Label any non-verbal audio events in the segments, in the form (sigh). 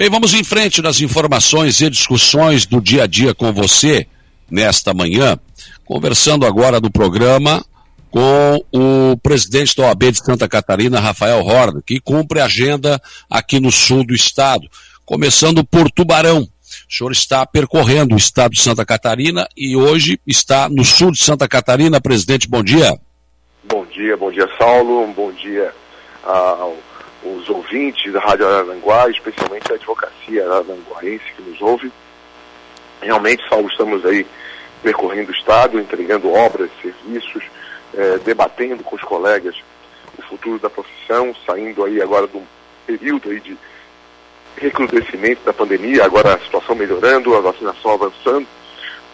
Bem, vamos em frente nas informações e discussões do dia a dia com você nesta manhã, conversando agora no programa com o presidente da OAB de Santa Catarina, Rafael Horn, que cumpre agenda aqui no sul do estado, começando por Tubarão. O senhor está percorrendo o estado de Santa Catarina e hoje está no sul de Santa Catarina. Presidente, bom dia. Bom dia, bom dia, Saulo. Bom dia aos ouvintes da Rádio Araranguá, especialmente a advocacia araranguaense que nos ouve. Realmente, Saulo, estamos aí percorrendo o estado, entregando obras, serviços, eh, debatendo com os colegas o futuro da profissão, saindo aí agora de um período aí de recrudescimento da pandemia, agora a situação melhorando, a vacinação avançando,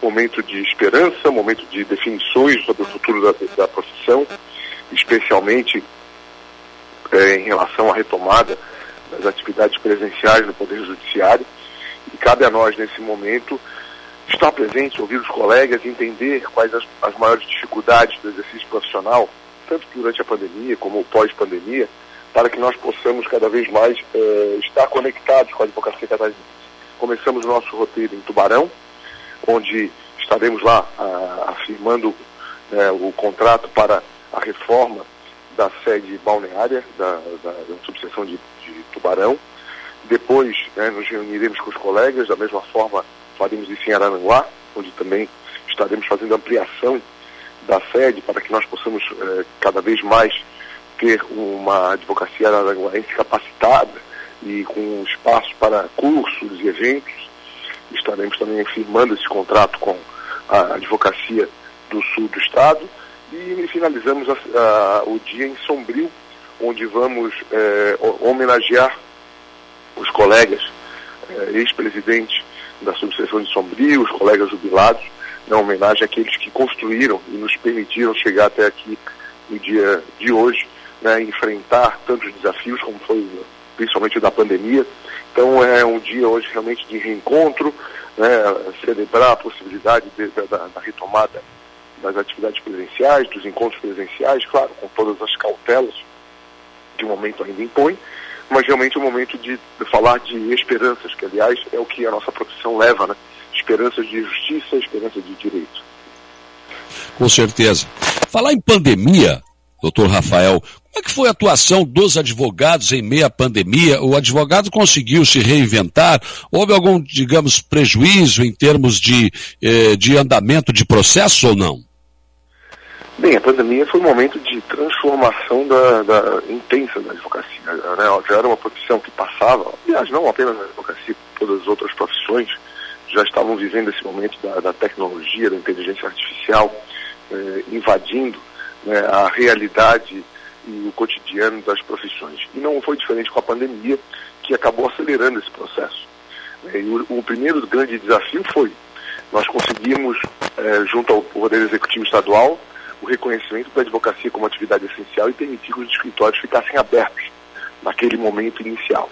momento de esperança, momento de definições sobre o futuro da, da profissão, especialmente é, em relação à retomada das atividades presenciais no Poder Judiciário. E cabe a nós, nesse momento, estar presente, ouvir os colegas, entender quais as, as maiores dificuldades do exercício profissional, tanto durante a pandemia como pós-pandemia, para que nós possamos cada vez mais eh, estar conectados com a advocacia catarinense. Começamos o nosso roteiro em Tubarão, onde estaremos lá a, afirmando né, o contrato para a reforma da sede balneária da, da, da subseção de, de, Tubarão. Depois né, nos reuniremos com os colegas, da mesma forma faremos isso em Arananguá, onde também estaremos fazendo ampliação da sede para que nós possamos eh, cada vez mais ter uma advocacia araranguaense capacitada e com espaço para cursos e eventos. Estaremos também firmando esse contrato com a advocacia do sul do estado e finalizamos a, a, o dia em Sombrio, onde vamos é, homenagear os colegas é, ex-presidentes da subseção de Sombrio, os colegas jubilados, na homenagem àqueles que construíram e nos permitiram chegar até aqui no dia de hoje né, enfrentar tantos desafios como foi principalmente da pandemia. Então é um dia hoje realmente de reencontro, né, celebrar a possibilidade de, de, da, da, retomada das atividades presenciais, dos encontros presenciais, claro, com todas as cautelas que o momento ainda impõe, mas realmente é um momento de, de falar de esperanças, que aliás é o que a nossa profissão leva, né? Esperanças de justiça, esperanças de direito. Com certeza. Falar em pandemia, doutor Rafael, como é que foi a atuação dos advogados em meio à pandemia? O advogado conseguiu se reinventar? Houve algum, digamos, prejuízo em termos de, eh, de andamento de processo ou não? Bem, a pandemia foi um momento de transformação da, da intensa da advocacia. Né? Já era uma profissão que passava, aliás, não apenas na advocacia, todas as outras profissões já estavam vivendo esse momento da, da tecnologia, da inteligência artificial, eh, invadindo né, a realidade e o cotidiano das profissões. E não foi diferente com a pandemia, que acabou acelerando esse processo. E o, o primeiro grande desafio foi nós conseguimos, eh, junto ao Poder Executivo Estadual, o reconhecimento da advocacia como atividade essencial e permitir que os escritórios ficassem abertos naquele momento inicial.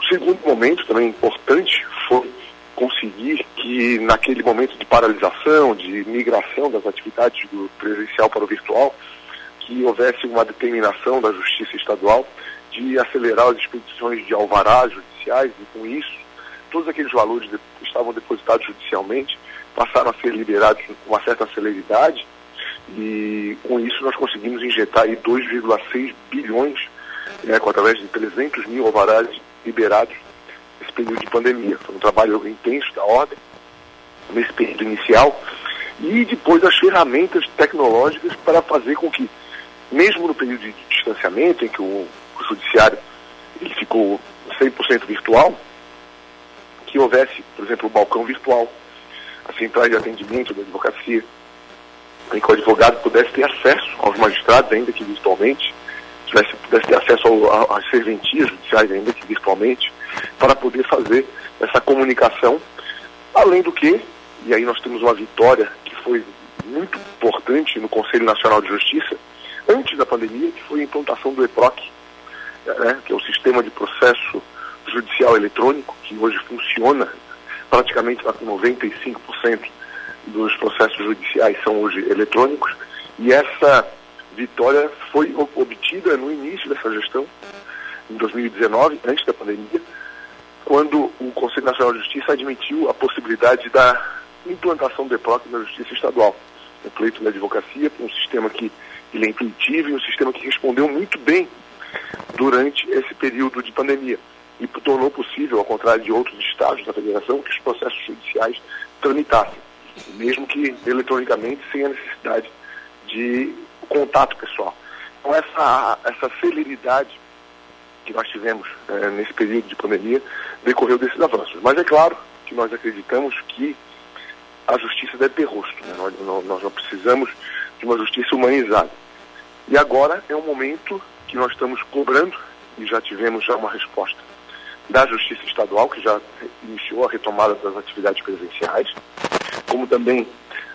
O segundo momento, também importante, foi conseguir que naquele momento de paralisação, de migração das atividades do presencial para o virtual, que houvesse uma determinação da Justiça Estadual de acelerar as expedições de alvarás judiciais e com isso todos aqueles valores que estavam depositados judicialmente passaram a ser liberados com uma certa celeridade e com isso nós conseguimos injetar 2,6 bilhões né, através de 300 mil alvarás liberados nesse período de pandemia. Foi um trabalho intenso da ordem nesse período inicial e depois as ferramentas tecnológicas para fazer com que mesmo no período de distanciamento, em que o, o judiciário ele ficou 100% virtual, que houvesse, por exemplo, o balcão virtual, a centrais de atendimento da advocacia, em que o advogado pudesse ter acesso aos magistrados, ainda que virtualmente, tivesse, pudesse ter acesso às serventias judiciais, ainda que virtualmente, para poder fazer essa comunicação, além do que, e aí nós temos uma vitória que foi muito importante no Conselho Nacional de Justiça, antes da pandemia, que foi a implantação do EPROC, né, que é o Sistema de Processo Judicial Eletrônico, que hoje funciona praticamente com 95% dos processos judiciais são hoje eletrônicos, e essa vitória foi obtida no início dessa gestão, em 2019, antes da pandemia, quando o Conselho Nacional de Justiça admitiu a possibilidade da implantação do EPROC na Justiça Estadual. O pleito da advocacia, um sistema que ele é intuitivo e um sistema que respondeu muito bem durante esse período de pandemia e tornou possível, ao contrário de outros estados da federação, que os processos judiciais tramitassem, mesmo que eletronicamente, sem a necessidade de contato pessoal. Então, essa, essa celeridade que nós tivemos é, nesse período de pandemia decorreu desses avanços. Mas é claro que nós acreditamos que a justiça deve ter rosto. Né? Nós, nós não precisamos de uma justiça humanizada. E agora é um momento que nós estamos cobrando, e já tivemos já uma resposta da Justiça Estadual, que já iniciou a retomada das atividades presenciais, como também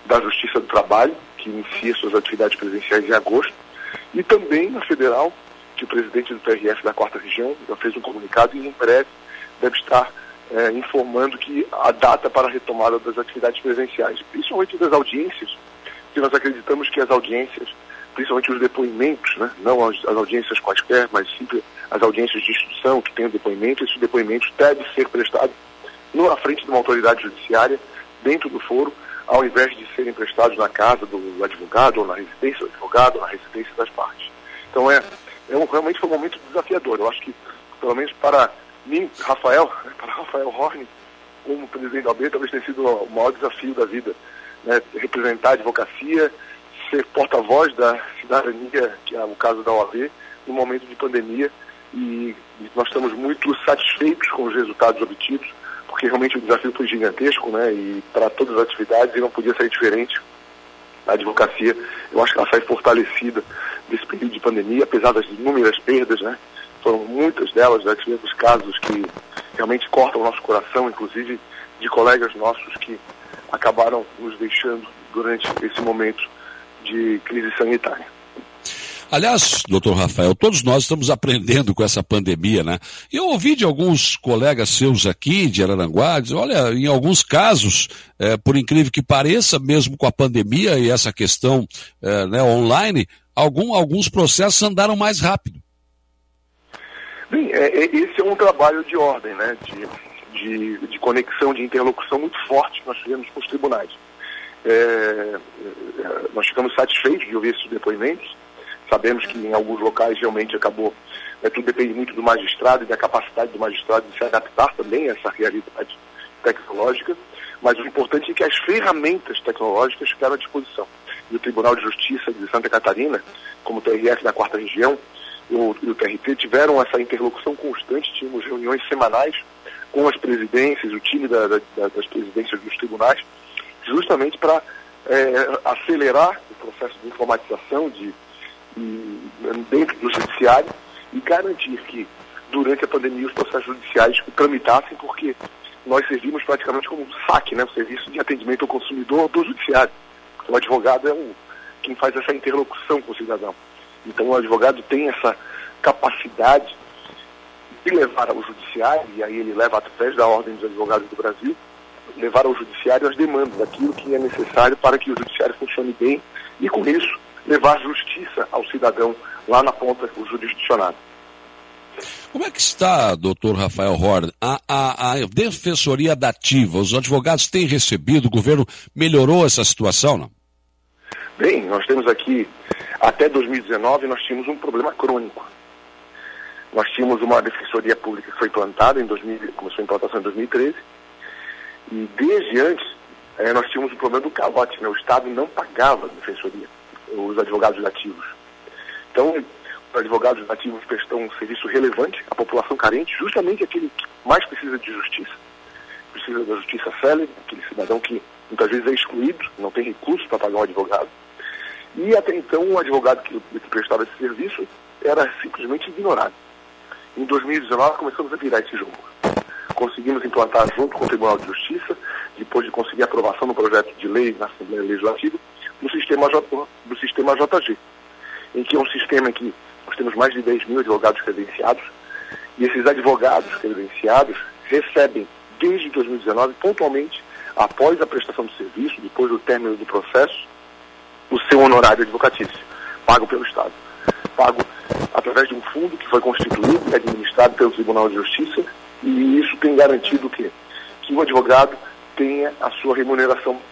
da Justiça do Trabalho, que inicia suas atividades presenciais em agosto, e também na Federal, que o presidente do TRF da quarta região já fez um comunicado e em breve deve estar é, informando que a data para a retomada das atividades presenciais, principalmente das audiências, que nós acreditamos que as audiências, principalmente os depoimentos, né, não as, as audiências quaisquer, mas sempre as audiências de instrução que têm depoimento, esses depoimentos devem ser prestados na frente de uma autoridade judiciária, dentro do foro, ao invés de serem prestados na casa do advogado, ou na residência do advogado, ou na residência das partes. Então é, é um, realmente foi um momento desafiador. Eu acho que, pelo menos para mim, Rafael, para Rafael Horne, como presidente da OAB, talvez tenha sido o maior desafio da vida. Né? Representar a advocacia, ser porta-voz da cidadania, que é o caso da OAB, no momento de pandemia. E, e nós estamos muito satisfeitos com os resultados obtidos, porque realmente o desafio foi gigantesco, né? E para todas as atividades e não podia sair diferente. A advocacia, eu acho que ela sai fortalecida desse período de pandemia, apesar das inúmeras perdas, né? Foram muitas delas, já tivemos casos que realmente cortam o nosso coração, inclusive de colegas nossos que acabaram nos deixando durante esse momento de crise sanitária. Aliás, doutor Rafael, todos nós estamos aprendendo com essa pandemia, né? Eu ouvi de alguns colegas seus aqui de Araranguá, dizer, olha, em alguns casos, é, por incrível que pareça, mesmo com a pandemia e essa questão é, né, online, algum, alguns processos andaram mais rápido. Bem, é, é, esse é um trabalho de ordem, né? De, de, de, conexão, de interlocução muito forte que nós fizemos com os tribunais. É, é, nós ficamos satisfeitos de ouvir esses depoimentos. Sabemos que em alguns locais realmente acabou. Né, tudo depende muito do magistrado e da capacidade do magistrado de se adaptar também a essa realidade tecnológica. Mas o importante é que as ferramentas tecnológicas ficaram à disposição e o Tribunal de Justiça de Santa Catarina, como o TRF da quarta região e o, e o TRT, tiveram essa interlocução constante, tínhamos reuniões semanais com as presidências, o time da, da, das presidências dos tribunais, justamente para é, acelerar o processo de informatização de, dentro do judiciário e garantir que durante a pandemia os processos judiciais tramitassem, porque nós servimos praticamente como um saque, né, o serviço de atendimento ao consumidor do judiciário. O advogado é o, quem faz essa interlocução com o cidadão. Então o advogado tem essa capacidade de levar ao judiciário, e aí ele leva através da Ordem dos Advogados do Brasil, levar ao judiciário as demandas, aquilo que é necessário para que o judiciário funcione bem e com isso levar justiça ao cidadão lá na ponta, o jurisdicionado. Como é que está, doutor Rafael Horn, a, a, a defensoria dativa? Os advogados têm recebido, o governo melhorou essa situação, não? Bem, nós temos aqui, até 2019, nós tínhamos um problema crônico. Nós tínhamos uma defensoria pública que foi implantada em 2000, começou a implantação em 2013, e desde antes é, nós tínhamos o problema do calote, né? o Estado não pagava a defensoria, os advogados ativos. Então, os advogados ativos prestam um serviço relevante à população carente, justamente aquele que mais precisa de justiça, precisa da justiça célere, aquele cidadão que muitas vezes é excluído, não tem recursos para pagar um advogado. E até então o advogado que, que prestava esse serviço era simplesmente ignorado. Em 2019 começamos a virar esse jogo. Conseguimos implantar junto com o Tribunal de Justiça, depois de conseguir aprovação no projeto de lei na Assembleia Legislativa, no sistema, J, do sistema JG, em que é um sistema em que nós temos mais de 10 mil advogados credenciados, e esses advogados credenciados recebem, desde 2019, pontualmente, após a prestação do serviço, depois do término do processo, o seu honorário advocatício, pago pelo Estado. Pago através de um fundo que foi constituído e administrado pelo Tribunal de Justiça E isso tem garantido que, que o advogado tenha a sua remuneração é,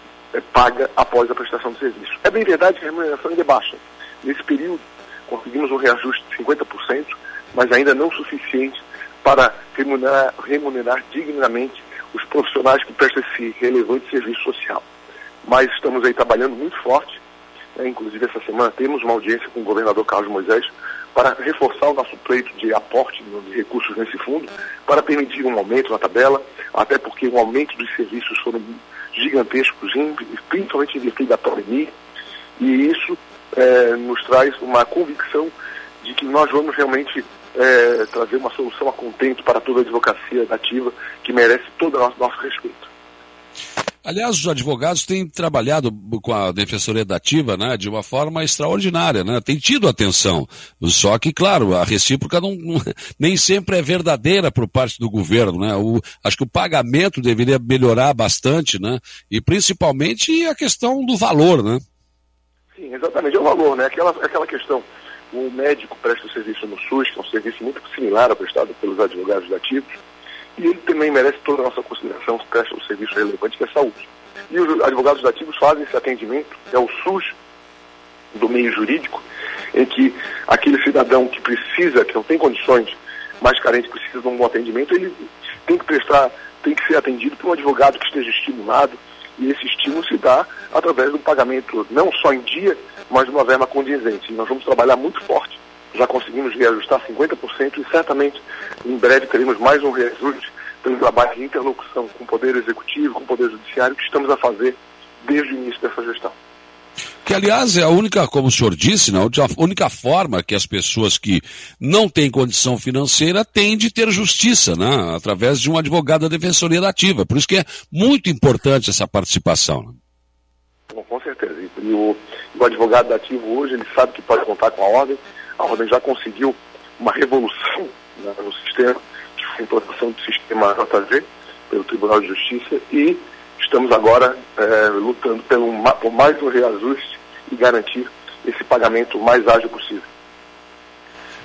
paga após a prestação do serviço. É bem verdade que a remuneração ainda é baixa. Nesse período, conseguimos um reajuste de 50%, mas ainda não suficiente para remunerar, remunerar dignamente os profissionais que prestam esse relevante serviço social. Mas estamos aí trabalhando muito forte, né? inclusive essa semana temos uma audiência com o governador Carlos Moisés para reforçar o nosso pleito de aporte de recursos nesse fundo, para permitir um aumento na tabela, até porque o aumento dos serviços foram gigantescos, principalmente em virtude da pandemia, e isso é, nos traz uma convicção de que nós vamos realmente é, trazer uma solução a contento para toda a advocacia nativa que merece todo o nosso, nosso respeito. Aliás, os advogados têm trabalhado com a Defensoria Dativa né, de uma forma extraordinária, né? tem tido atenção. Só que, claro, a recíproca não, (laughs) nem sempre é verdadeira por parte do governo. Né? O, acho que o pagamento deveria melhorar bastante, né? e principalmente a questão do valor. Né? Sim, exatamente, é o valor, né? aquela, aquela questão. O médico presta o serviço no SUS, que é um serviço muito similar ao prestado pelos advogados dativos e ele também merece toda a nossa consideração, presta o serviço relevante que é saúde. E os advogados ativos fazem esse atendimento, é o SUS do meio jurídico, em que aquele cidadão que precisa, que não tem condições, mais carente, precisa de um bom atendimento, ele tem que prestar, tem que ser atendido por um advogado que esteja estimulado, e esse estímulo se dá através do pagamento não só em dia, mas de uma verba condizente. E nós vamos trabalhar muito forte já conseguimos reajustar 50% e certamente em breve teremos mais um reajuste pelo trabalho de interlocução com o Poder Executivo, com o Poder Judiciário, que estamos a fazer desde o início dessa gestão. Que, aliás, é a única, como o senhor disse, né, a única forma que as pessoas que não têm condição financeira têm de ter justiça, né, através de um advogado da defensoria ativa. Por isso que é muito importante essa participação. Né? Bom, com certeza. E o, o advogado ativo hoje, ele sabe que pode contar com a ordem, a ordem já conseguiu uma revolução né, no sistema, a implantação do sistema JV pelo Tribunal de Justiça e estamos agora é, lutando pelo, por mais um reajuste e garantir esse pagamento o mais ágil possível.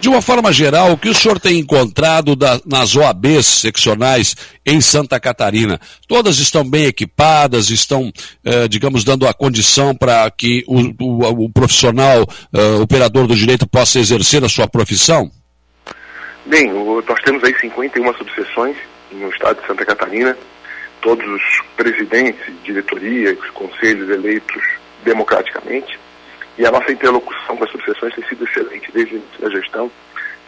De uma forma geral, o que o senhor tem encontrado da, nas OABs seccionais em Santa Catarina? Todas estão bem equipadas, estão, eh, digamos, dando a condição para que o, o, o profissional, eh, operador do direito, possa exercer a sua profissão? Bem, o, nós temos aí 51 subseções no estado de Santa Catarina, todos os presidentes, diretoria, os conselhos eleitos democraticamente. E a nossa interlocução com as subseções tem sido excelente desde a gestão,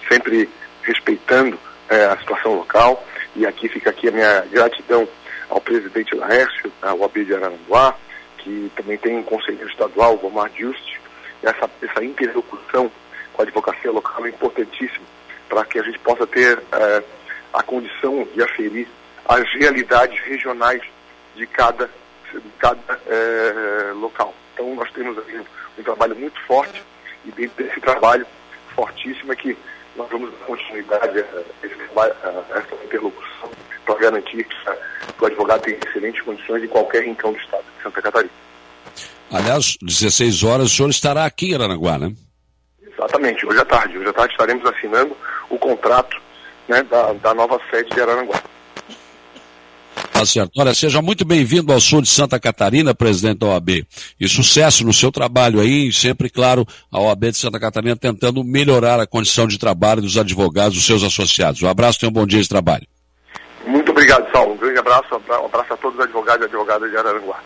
sempre respeitando é, a situação local. E aqui fica aqui a minha gratidão ao presidente Laércio, ao OAB de Araranguá, que também tem um conselheiro estadual, o Vomar Just. Essa, essa interlocução com a advocacia local é importantíssima para que a gente possa ter é, a condição de aferir as realidades regionais de cada, de cada é, local. Então nós temos aqui um trabalho muito forte e dentro desse trabalho fortíssimo é que nós vamos dar continuidade a, esse trabalho, a essa interlocução para garantir que, o advogado tem excelentes condições em qualquer rincão do estado de Santa Catarina. Aliás, 16 horas o senhor estará aqui em Aranaguá, né? Exatamente, hoje à tarde. Hoje à tarde estaremos assinando o contrato né, da, da nova sede de Aranaguá. Certo. Olha, seja muito bem-vindo ao sul de Santa Catarina, presidente da OAB. E sucesso no seu trabalho aí, sempre, claro, a OAB de Santa Catarina tentando melhorar a condição de trabalho dos advogados, dos seus associados. Um abraço e um bom dia de trabalho. Muito obrigado, Saulo. Um grande abraço, um abraço a todos os advogados e advogadas de Araranguá.